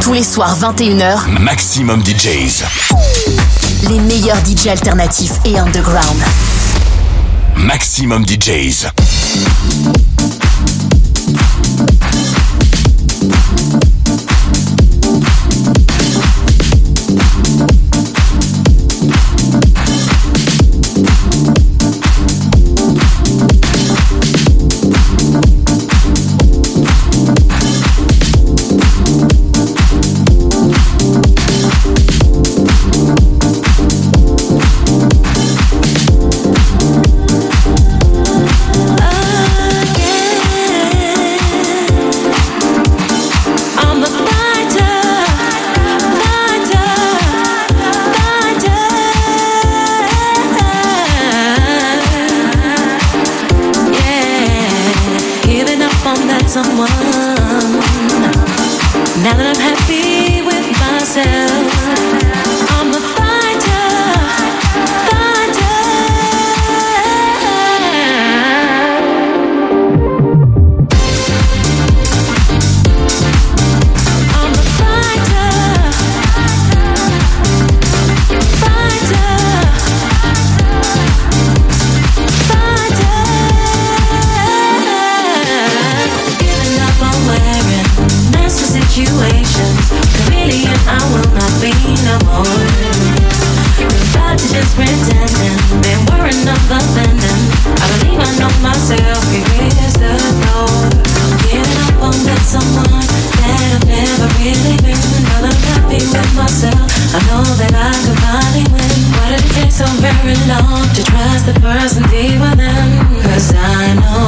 Tous les soirs 21h, Maximum DJs. Les meilleurs DJs alternatifs et underground. Maximum DJs. the person deep than Cause I know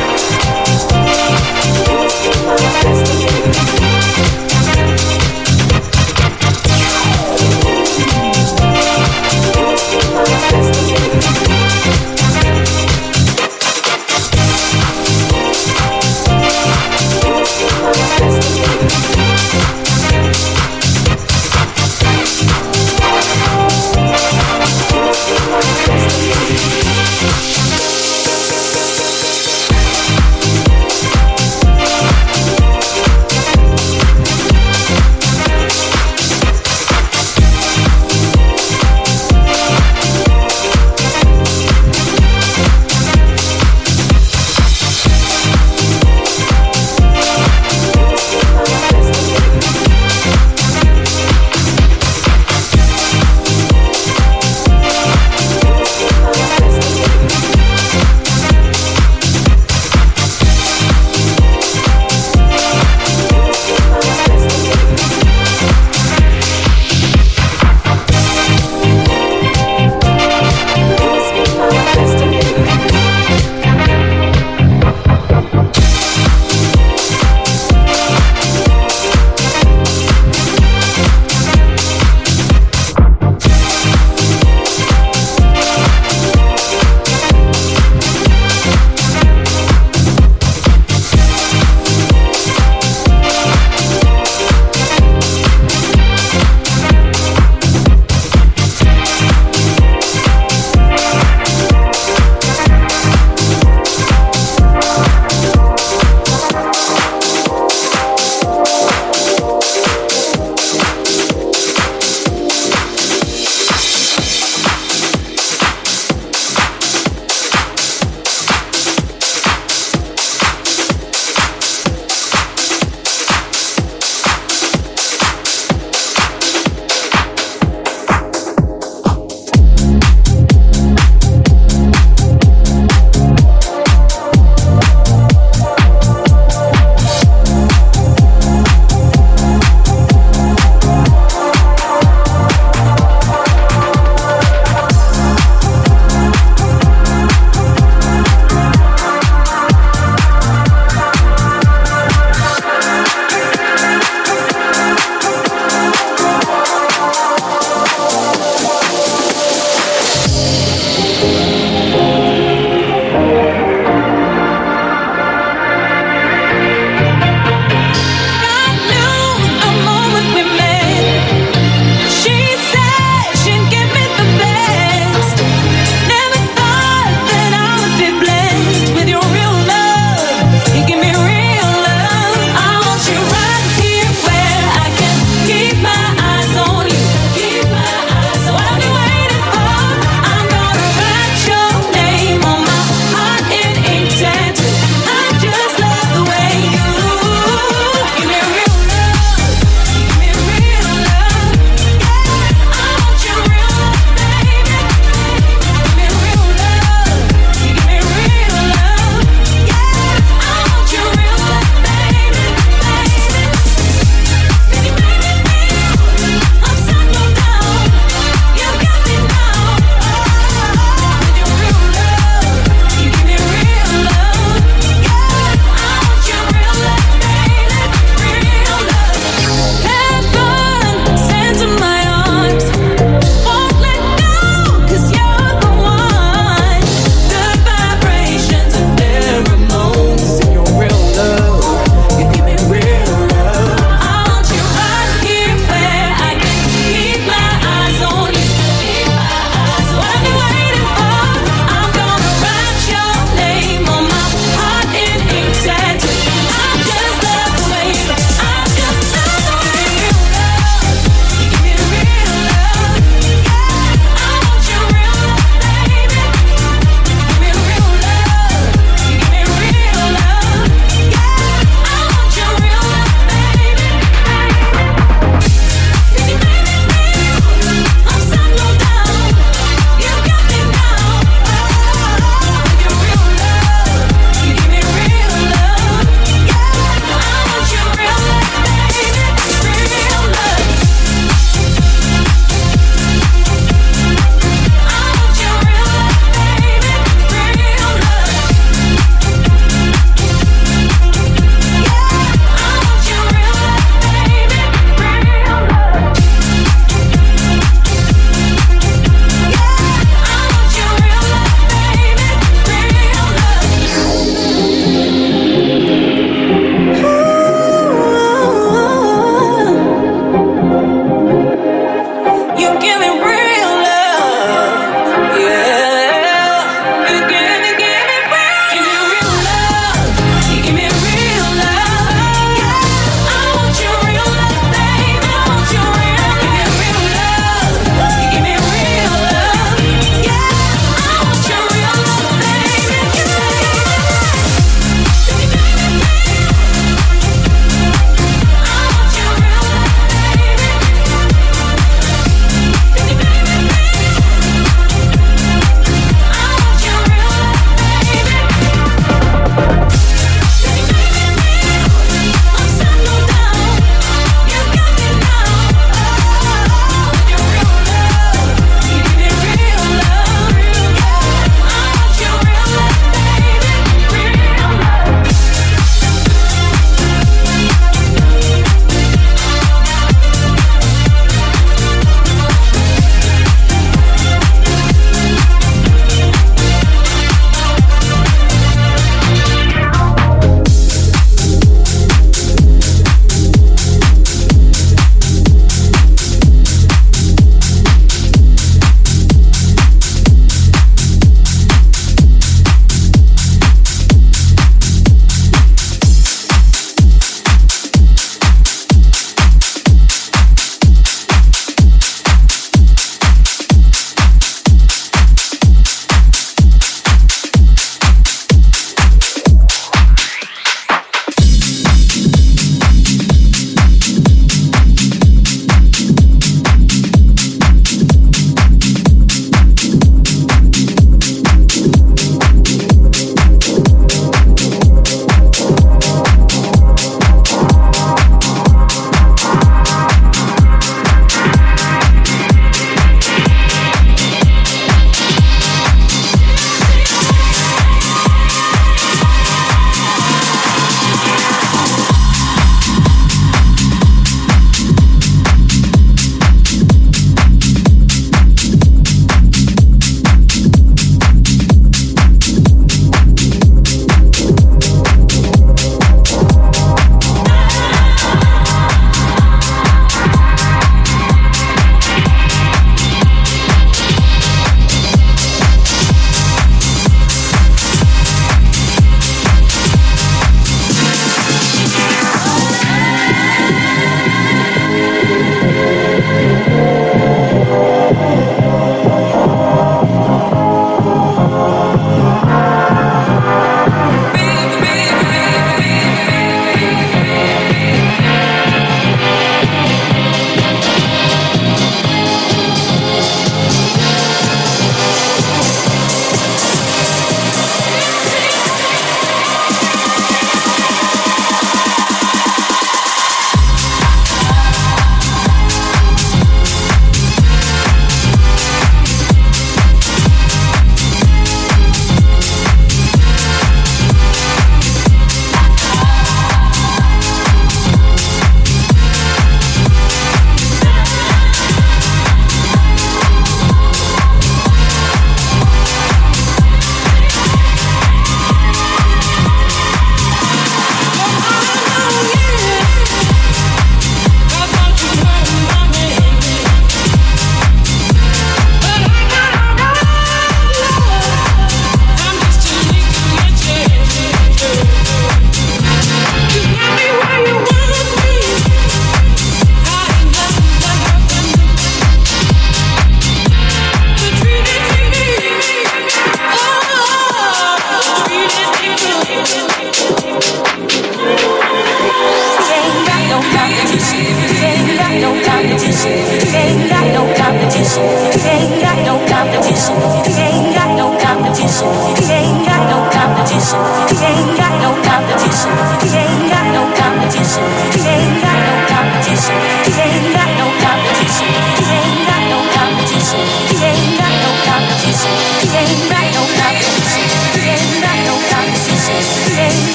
Meilleurs artistes alternatifs et underground.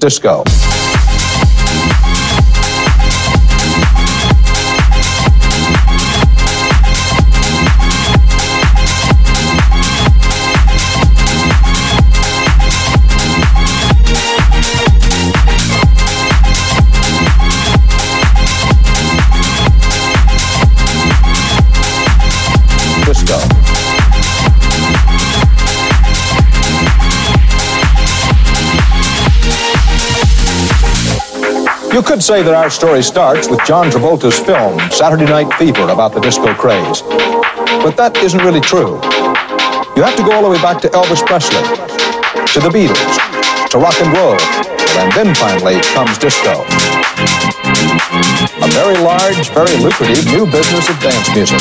Disco. You could say that our story starts with John Travolta's film, Saturday Night Fever, about the disco craze. But that isn't really true. You have to go all the way back to Elvis Presley, to the Beatles, to rock and roll, and then finally comes disco. A very large, very lucrative new business of dance music.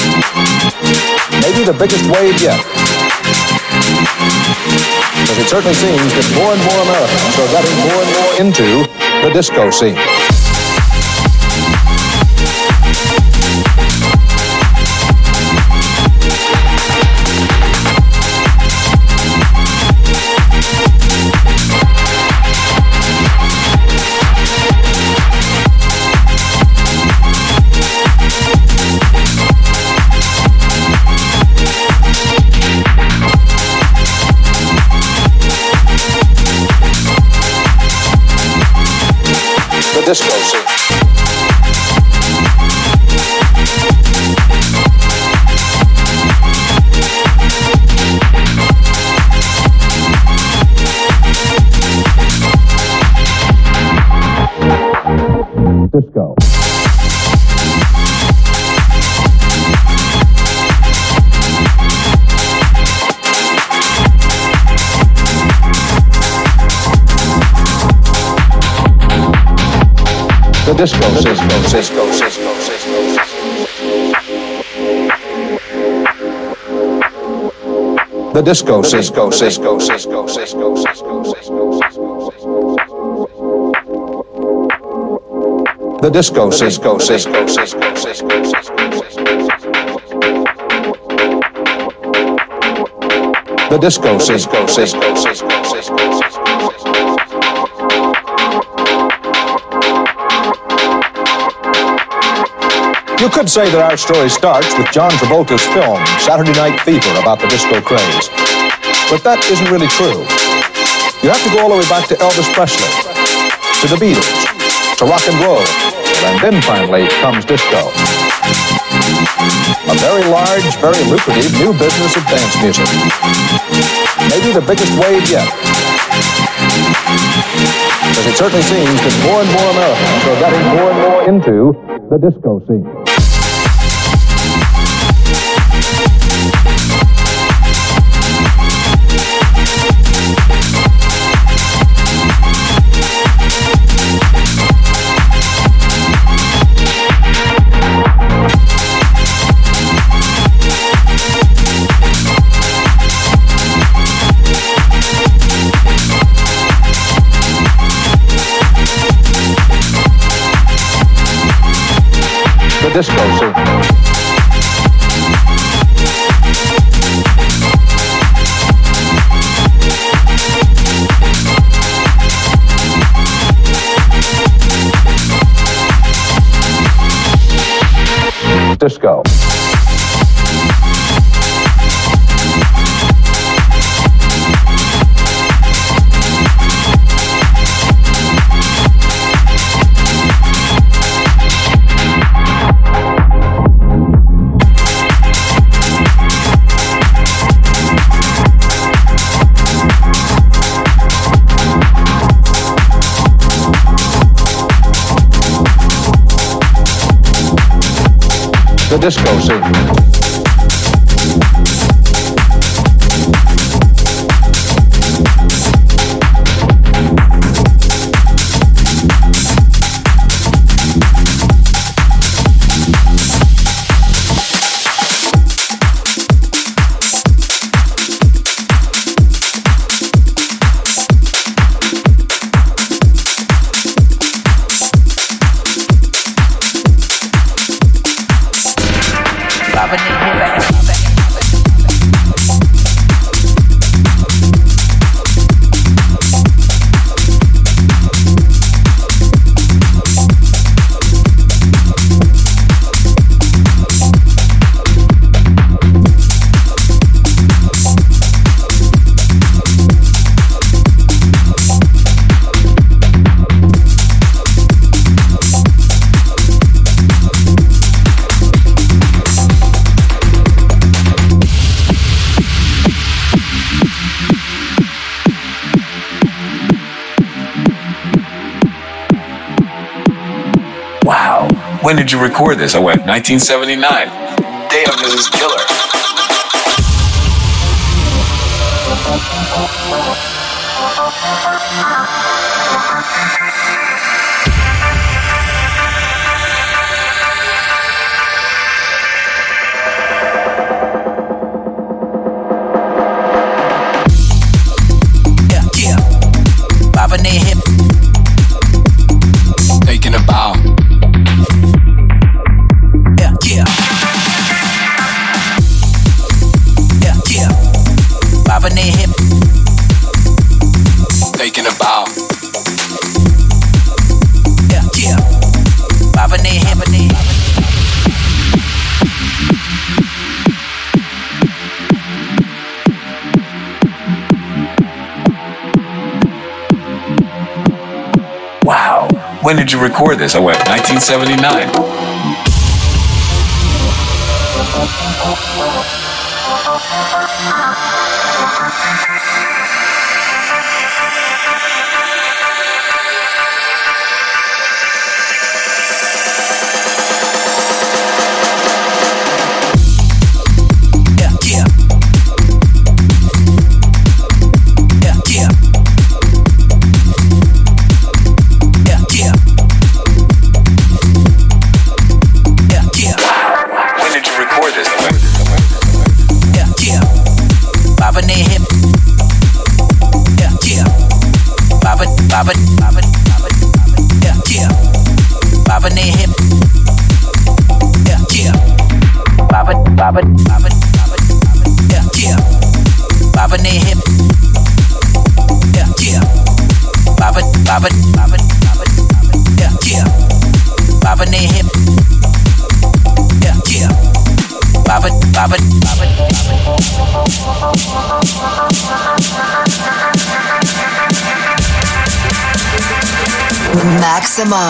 Maybe the biggest wave yet. Because it certainly seems that more and more Americans are getting more and more into the disco scene. The disco, Cisco, Cisco, Cisco, Cisco, The disco, Cisco, Cisco, Cisco, Cisco, Cisco, Cisco, Cisco. The disco, Cisco, Cisco, Cisco, Cisco, Cisco. The disco, Cisco, Cisco, Cisco, Cisco, You could say that our story starts with John Travolta's film, Saturday Night Fever, about the disco craze. But that isn't really true. You have to go all the way back to Elvis Presley, to the Beatles, to rock and roll, and then finally comes disco. A very large, very lucrative new business of dance music. Maybe the biggest wave yet. Because it certainly seems that more and more Americans are getting more and more into the disco scene. The disco. The disco When did you record this? I went 1979. Damn, this is killer. Their hip. Taking a bow. Yeah, yeah. Bobbing their hip. Wow. When did you record this? I went 1979.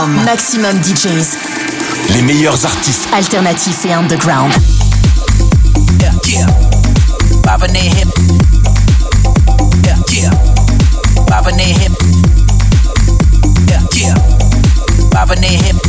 Maximum. Maximum DJs. Les meilleurs artistes. Alternatifs et underground. Yeah, yeah. Bobbing their hip. Yeah, yeah. Bobbing their hip. Yeah, yeah. Bobbing their hip.